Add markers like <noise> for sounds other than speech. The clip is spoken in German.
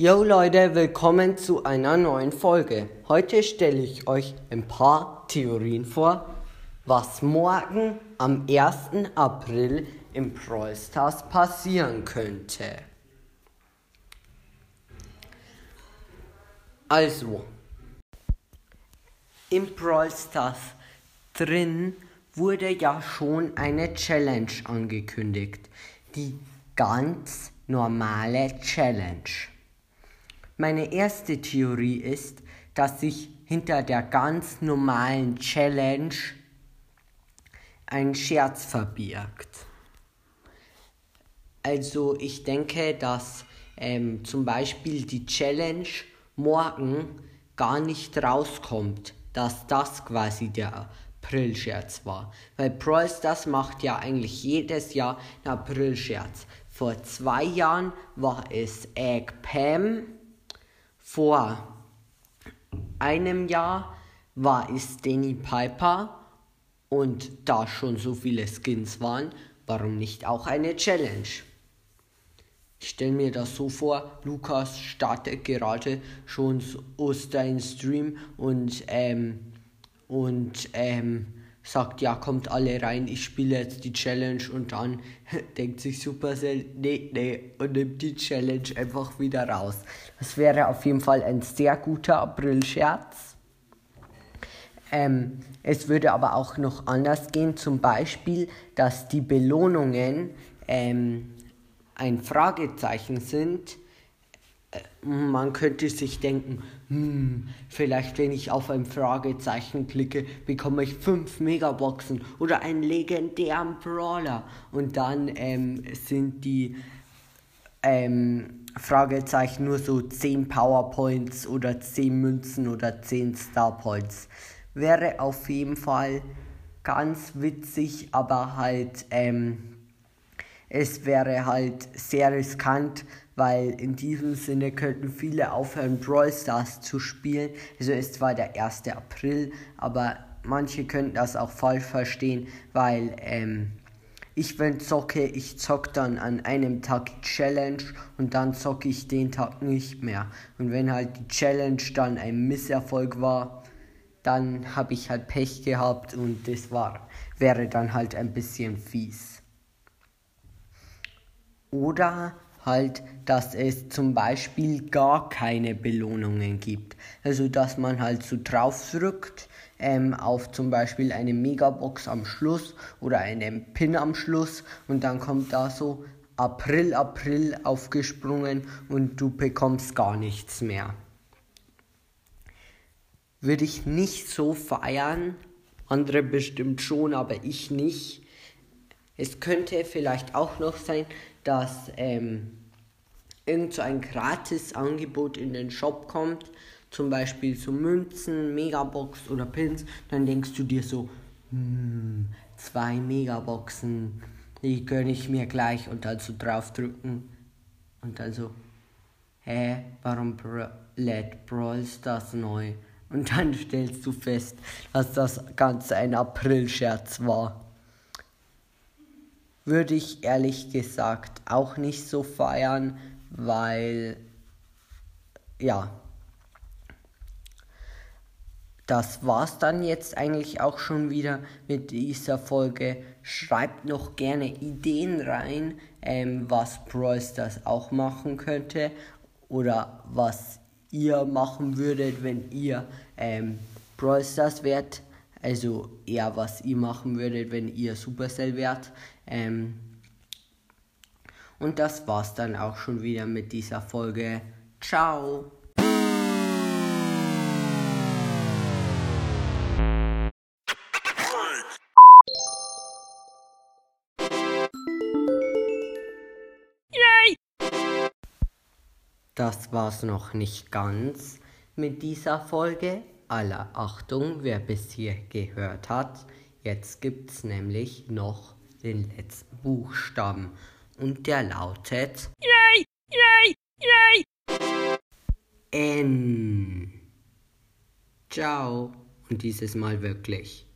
Yo Leute, willkommen zu einer neuen Folge. Heute stelle ich euch ein paar Theorien vor, was morgen am 1. April im Brawl passieren könnte. Also, im Brawl drin wurde ja schon eine Challenge angekündigt. Die ganz normale Challenge. Meine erste Theorie ist, dass sich hinter der ganz normalen Challenge ein Scherz verbirgt. Also ich denke, dass ähm, zum Beispiel die Challenge morgen gar nicht rauskommt, dass das quasi der April-Scherz war. Weil Brawl Stars macht ja eigentlich jedes Jahr einen April-Scherz. Vor zwei Jahren war es Egg Pam vor einem Jahr war es Danny Piper und da schon so viele Skins waren, warum nicht auch eine Challenge? Ich stelle mir das so vor, Lukas startet gerade schon seinen Stream und ähm, und ähm, sagt, ja, kommt alle rein, ich spiele jetzt die Challenge und dann <laughs> denkt sich Supercell, nee, nee, und nimmt die Challenge einfach wieder raus. Das wäre auf jeden Fall ein sehr guter April-Scherz. Ähm, es würde aber auch noch anders gehen, zum Beispiel, dass die Belohnungen ähm, ein Fragezeichen sind man könnte sich denken, hm, vielleicht wenn ich auf ein Fragezeichen klicke, bekomme ich 5 Megaboxen oder einen legendären Brawler. Und dann ähm, sind die ähm, Fragezeichen nur so 10 Powerpoints oder 10 Münzen oder 10 Starpoints. Wäre auf jeden Fall ganz witzig, aber halt, ähm, es wäre halt sehr riskant, weil in diesem Sinne könnten viele aufhören, Brawl Stars zu spielen. Also ist zwar der 1. April, aber manche könnten das auch falsch verstehen, weil ähm, ich wenn zocke, ich zock dann an einem Tag Challenge und dann zocke ich den Tag nicht mehr. Und wenn halt die Challenge dann ein Misserfolg war, dann habe ich halt Pech gehabt und das war wäre dann halt ein bisschen fies. Oder halt, dass es zum Beispiel gar keine Belohnungen gibt. Also dass man halt so drauf drückt ähm, auf zum Beispiel eine Megabox am Schluss oder einen Pin am Schluss und dann kommt da so April, April aufgesprungen und du bekommst gar nichts mehr. Würde ich nicht so feiern, andere bestimmt schon, aber ich nicht. Es könnte vielleicht auch noch sein, dass ähm, irgend so ein Gratis-Angebot in den Shop kommt, zum Beispiel so Münzen, Megabox oder Pins, dann denkst du dir so, hm, zwei Megaboxen, die gönne ich mir gleich und dann so draufdrücken und dann so, hä, warum lädt Brawl Stars neu? Und dann stellst du fest, dass das Ganze ein April-Scherz war würde ich ehrlich gesagt auch nicht so feiern, weil ja, das war's dann jetzt eigentlich auch schon wieder mit dieser Folge. Schreibt noch gerne Ideen rein, ähm, was Brawl Stars auch machen könnte oder was ihr machen würdet, wenn ihr ähm, Brawl wärt. Also eher, was ihr machen würdet, wenn ihr Supercell wärt. Ähm, und das war's dann auch schon wieder mit dieser Folge. Ciao! Das war's noch nicht ganz mit dieser Folge. Aller Achtung, wer bis hier gehört hat. Jetzt gibt's nämlich noch den letzten Buchstaben und der lautet Yay! Yay! Yay! N. Ciao. Und dieses Mal wirklich.